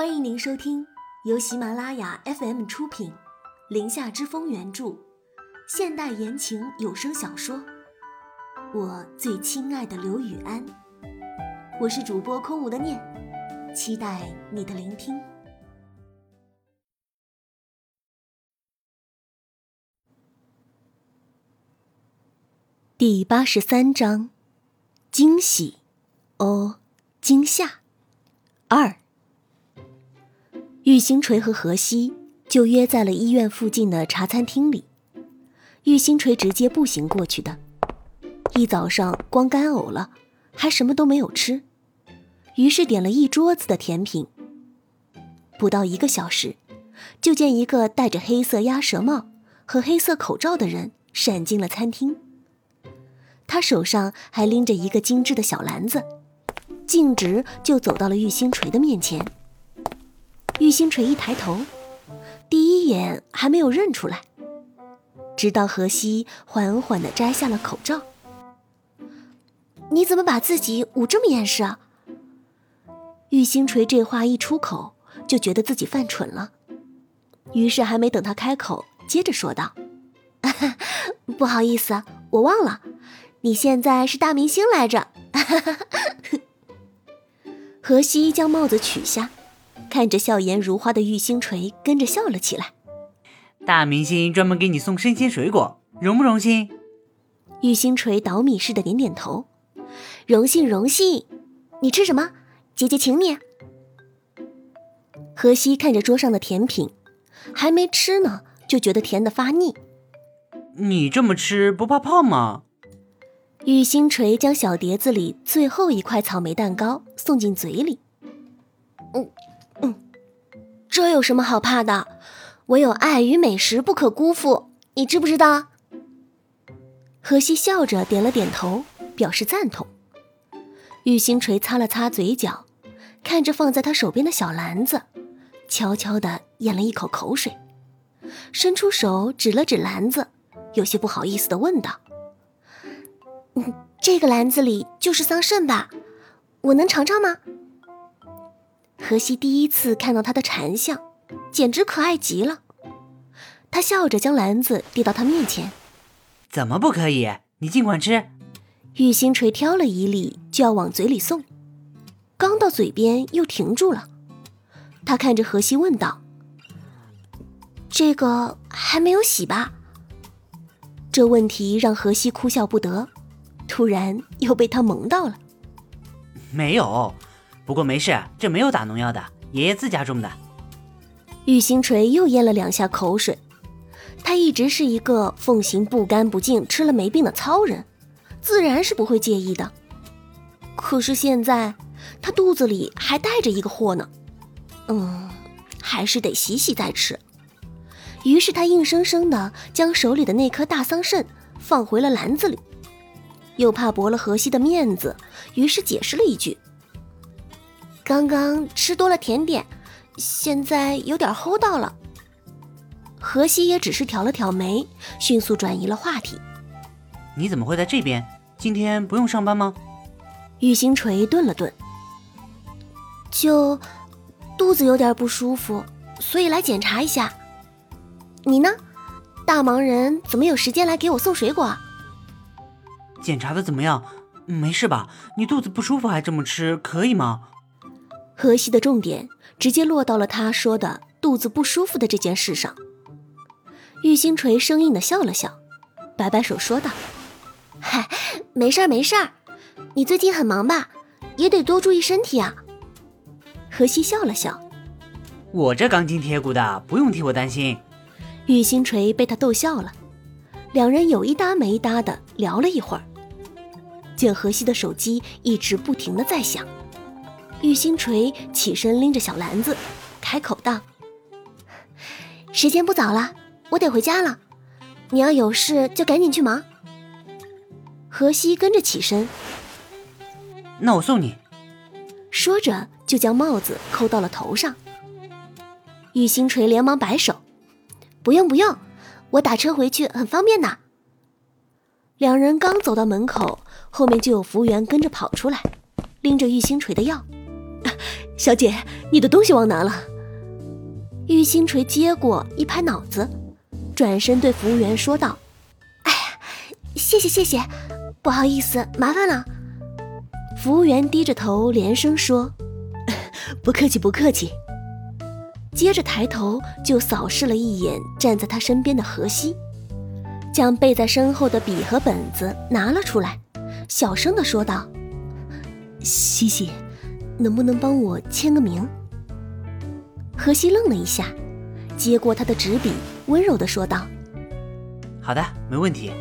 欢迎您收听由喜马拉雅 FM 出品，《林下之风》原著，现代言情有声小说《我最亲爱的刘雨安》。我是主播空无的念，期待你的聆听。第八十三章：惊喜，哦，惊吓，二。玉星锤和何西就约在了医院附近的茶餐厅里。玉星锤直接步行过去的，一早上光干呕了，还什么都没有吃，于是点了一桌子的甜品。不到一个小时，就见一个戴着黑色鸭舌帽和黑色口罩的人闪进了餐厅。他手上还拎着一个精致的小篮子，径直就走到了玉星锤的面前。玉星锤一抬头，第一眼还没有认出来，直到何西缓缓地摘下了口罩。你怎么把自己捂这么严实啊？玉星锤这话一出口，就觉得自己犯蠢了，于是还没等他开口，接着说道：“不好意思，我忘了。”你现在是大明星来着，何西将帽子取下，看着笑颜如花的玉星锤，跟着笑了起来。大明星专门给你送生鲜水果，荣不荣幸？玉星锤倒米似的点点头，荣幸荣幸。你吃什么？姐姐请你。荷西看着桌上的甜品，还没吃呢，就觉得甜的发腻。你这么吃不怕胖吗？玉星锤将小碟子里最后一块草莓蛋糕送进嘴里。嗯嗯，这有什么好怕的？唯有爱与美食不可辜负，你知不知道？荷西笑着点了点头，表示赞同。玉星锤擦了擦嘴角，看着放在他手边的小篮子，悄悄地咽了一口口水，伸出手指了指篮子，有些不好意思地问道。这个篮子里就是桑葚吧？我能尝尝吗？荷西第一次看到他的馋相，简直可爱极了。他笑着将篮子递到他面前。怎么不可以？你尽管吃。玉星垂挑了一粒，就要往嘴里送，刚到嘴边又停住了。他看着荷西问道：“这个还没有洗吧？”这问题让荷西哭笑不得。突然又被他萌到了，没有，不过没事，这没有打农药的，爷爷自家种的。玉星锤又咽了两下口水，他一直是一个奉行不干不净、吃了没病的糙人，自然是不会介意的。可是现在他肚子里还带着一个货呢，嗯，还是得洗洗再吃。于是他硬生生的将手里的那颗大桑葚放回了篮子里。又怕驳了荷西的面子，于是解释了一句：“刚刚吃多了甜点，现在有点齁到了。”荷西也只是挑了挑眉，迅速转移了话题：“你怎么会在这边？今天不用上班吗？”玉星锤顿了顿，就肚子有点不舒服，所以来检查一下。你呢？大忙人怎么有时间来给我送水果？检查的怎么样？没事吧？你肚子不舒服还这么吃，可以吗？荷西的重点直接落到了他说的肚子不舒服的这件事上。玉星锤生硬的笑了笑，摆摆手说道：“嗨，没事儿没事儿，你最近很忙吧？也得多注意身体啊。”荷西笑了笑：“我这钢筋铁骨的，不用替我担心。”玉星锤被他逗笑了，两人有一搭没一搭的聊了一会儿。见荷西的手机一直不停的在响，玉星锤起身拎着小篮子，开口道：“时间不早了，我得回家了。你要有事就赶紧去忙。”荷西跟着起身，那我送你。说着就将帽子扣到了头上。玉星锤连忙摆手：“不用不用，我打车回去很方便的。”两人刚走到门口。后面就有服务员跟着跑出来，拎着玉星锤的药。小姐，你的东西忘拿了。玉星锤接过，一拍脑子，转身对服务员说道：“哎呀，谢谢谢谢，不好意思，麻烦了。”服务员低着头连声说：“ 不客气，不客气。”接着抬头就扫视了一眼站在他身边的荷西，将背在身后的笔和本子拿了出来，小声的说道：“西西，能不能帮我签个名？”荷西愣了一下，接过他的纸笔，温柔的说道：“好的，没问题。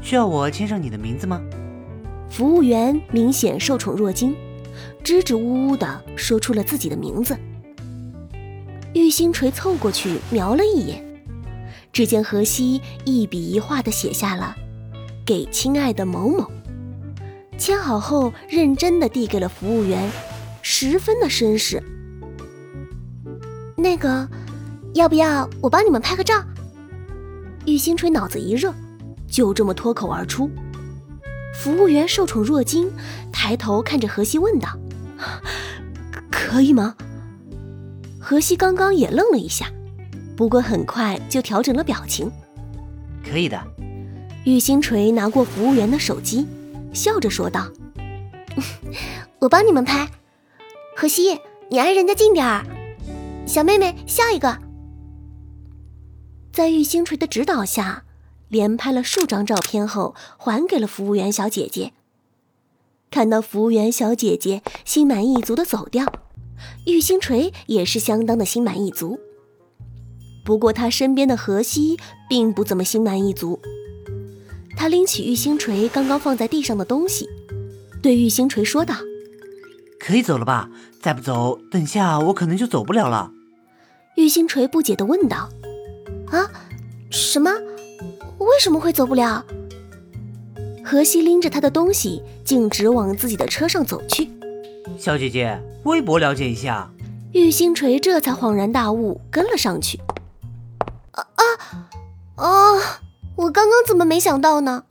需要我签上你的名字吗？”服务员明显受宠若惊，支支吾吾的说出了自己的名字。玉星锤凑过去瞄了一眼，只见荷西一笔一画的写下了“给亲爱的某某”，签好后认真的递给了服务员，十分的绅士。那个，要不要我帮你们拍个照？玉星锤脑子一热，就这么脱口而出。服务员受宠若惊，抬头看着荷西问道：“可以吗？”荷西刚刚也愣了一下，不过很快就调整了表情。可以的。玉星锤拿过服务员的手机，笑着说道：“ 我帮你们拍。荷西，你挨人家近点儿。小妹妹，笑一个。”在玉星锤的指导下，连拍了数张照片后，还给了服务员小姐姐。看到服务员小姐姐心满意足的走掉。玉星锤也是相当的心满意足，不过他身边的荷西并不怎么心满意足。他拎起玉星锤刚刚放在地上的东西，对玉星锤说道：“可以走了吧？再不走，等下我可能就走不了了。”玉星锤不解地问道：“啊，什么？为什么会走不了？”荷西拎着他的东西，径直往自己的车上走去。小姐姐，微博了解一下。玉星锤这才恍然大悟，跟了上去。啊啊啊！我刚刚怎么没想到呢？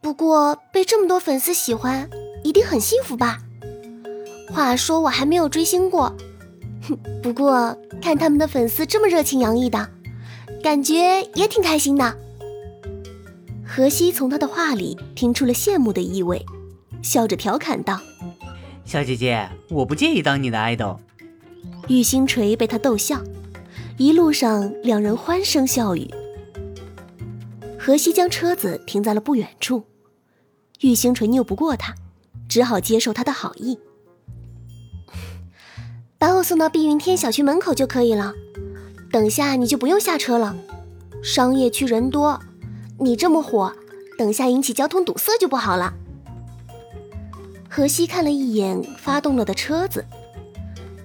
不过被这么多粉丝喜欢，一定很幸福吧？话说我还没有追星过，哼，不过看他们的粉丝这么热情洋溢的，感觉也挺开心的。荷西从他的话里听出了羡慕的意味，笑着调侃道。小姐姐，我不介意当你的爱豆。玉星锤被他逗笑，一路上两人欢声笑语。荷西将车子停在了不远处，玉星锤拗不过他，只好接受他的好意，把我送到碧云天小区门口就可以了。等下你就不用下车了，商业区人多，你这么火，等下引起交通堵塞就不好了。荷西看了一眼发动了的车子，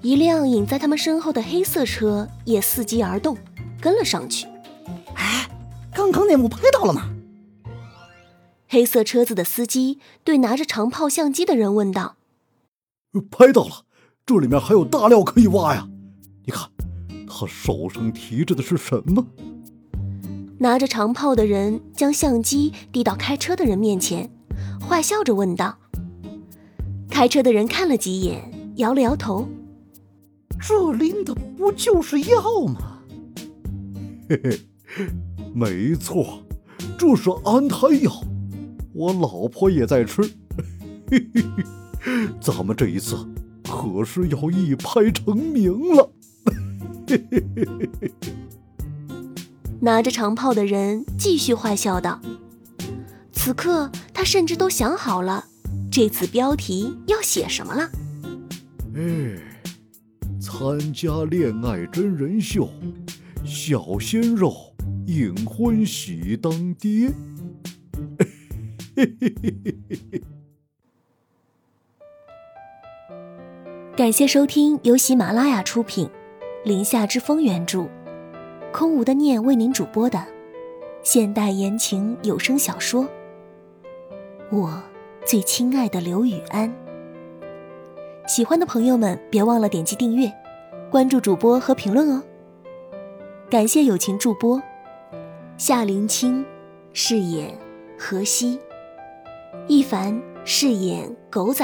一辆隐在他们身后的黑色车也伺机而动，跟了上去。哎，刚刚那幕拍到了吗？黑色车子的司机对拿着长炮相机的人问道：“拍到了，这里面还有大料可以挖呀！你看，他手上提着的是什么？”拿着长炮的人将相机递到开车的人面前，坏笑着问道。开车的人看了几眼，摇了摇头。这拎的不就是药吗？嘿嘿，没错，这是安胎药，我老婆也在吃。嘿嘿嘿，咱们这一次可是要一拍成名了。嘿嘿嘿嘿嘿。拿着长炮的人继续坏笑道：“此刻他甚至都想好了。”这次标题要写什么了？哎，参加恋爱真人秀，小鲜肉隐婚喜当爹。感谢收听由喜马拉雅出品，《林下之风》原著，空无的念为您主播的现代言情有声小说。我。最亲爱的刘雨安，喜欢的朋友们别忘了点击订阅、关注主播和评论哦。感谢友情助播夏林清饰演荷西，一凡饰演狗仔。